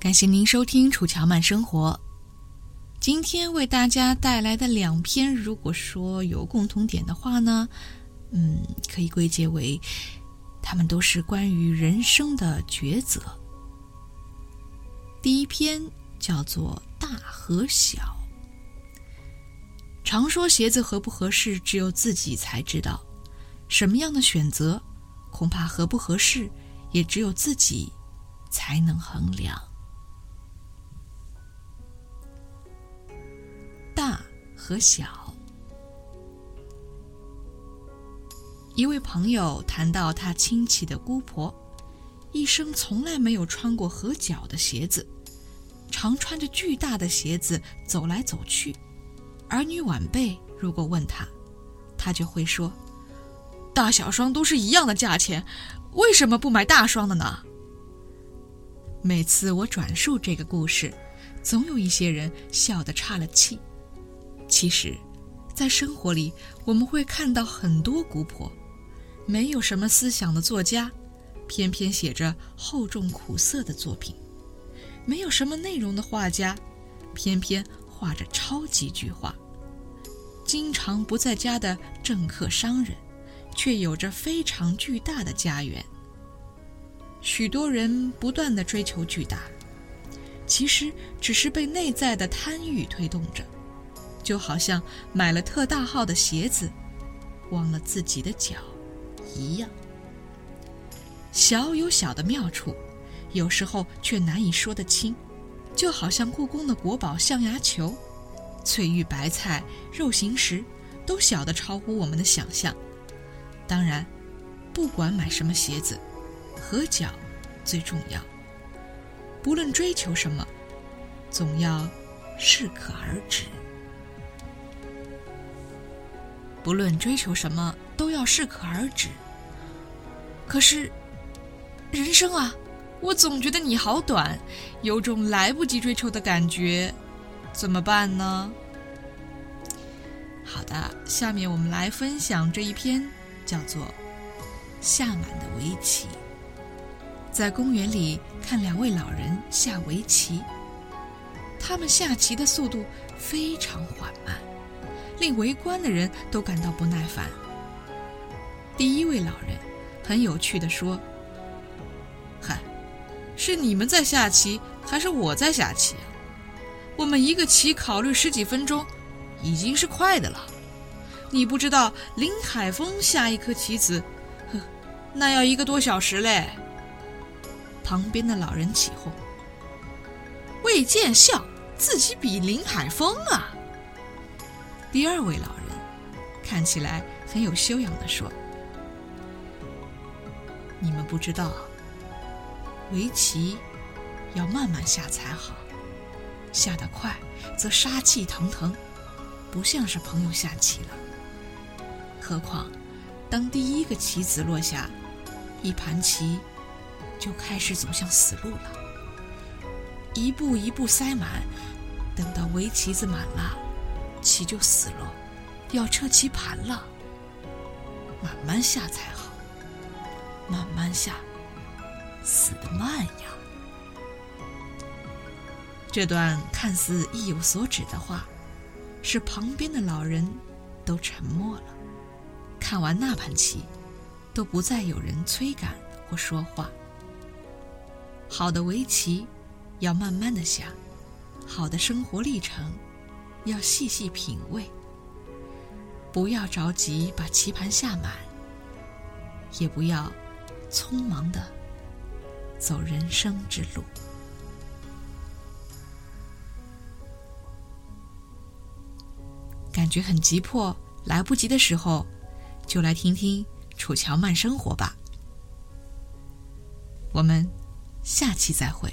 感谢您收听《楚乔慢生活》。今天为大家带来的两篇，如果说有共同点的话呢，嗯，可以归结为，他们都是关于人生的抉择。第一篇叫做《大和小》。常说鞋子合不合适，只有自己才知道。什么样的选择，恐怕合不合适，也只有自己才能衡量。和小。一位朋友谈到他亲戚的姑婆，一生从来没有穿过合脚的鞋子，常穿着巨大的鞋子走来走去。儿女晚辈如果问他，他就会说：“大小双都是一样的价钱，为什么不买大双的呢？”每次我转述这个故事，总有一些人笑得岔了气。其实，在生活里，我们会看到很多古朴，没有什么思想的作家，偏偏写着厚重苦涩的作品；没有什么内容的画家，偏偏画着超级巨画；经常不在家的政客商人，却有着非常巨大的家园。许多人不断的追求巨大，其实只是被内在的贪欲推动着。就好像买了特大号的鞋子，忘了自己的脚一样。小有小的妙处，有时候却难以说得清。就好像故宫的国宝象牙球、翠玉白菜、肉形石，都小得超乎我们的想象。当然，不管买什么鞋子，合脚最重要。不论追求什么，总要适可而止。不论追求什么，都要适可而止。可是，人生啊，我总觉得你好短，有种来不及追求的感觉，怎么办呢？好的，下面我们来分享这一篇，叫做《下满的围棋》。在公园里看两位老人下围棋，他们下棋的速度非常缓慢。令围观的人都感到不耐烦。第一位老人很有趣地说：“嗨，是你们在下棋，还是我在下棋啊？我们一个棋考虑十几分钟，已经是快的了。你不知道林海峰下一颗棋子，呵，那要一个多小时嘞。”旁边的老人起哄：“魏见笑，自己比林海峰啊！”第二位老人看起来很有修养的说：“你们不知道，围棋要慢慢下才好，下得快则杀气腾腾，不像是朋友下棋了。何况，当第一个棋子落下，一盘棋就开始走向死路了。”一步一步塞满，等到围棋子满了，棋就死了，要撤棋盘了。慢慢下才好，慢慢下，死得慢呀。这段看似意有所指的话，使旁边的老人都沉默了。看完那盘棋，都不再有人催赶或说话。好的围棋，要慢慢的下；好的生活历程，要细细品味。不要着急把棋盘下满，也不要匆忙的走人生之路。感觉很急迫，来不及的时候，就来听听楚乔慢生活吧。我们下期再会。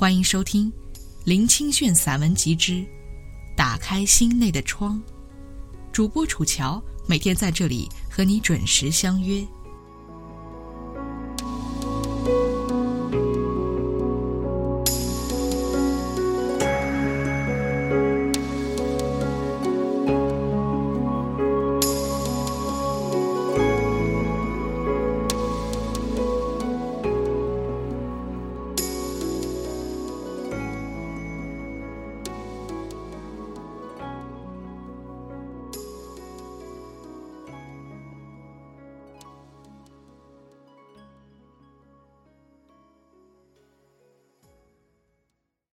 欢迎收听《林清炫散文集之打开心内的窗》，主播楚乔每天在这里和你准时相约。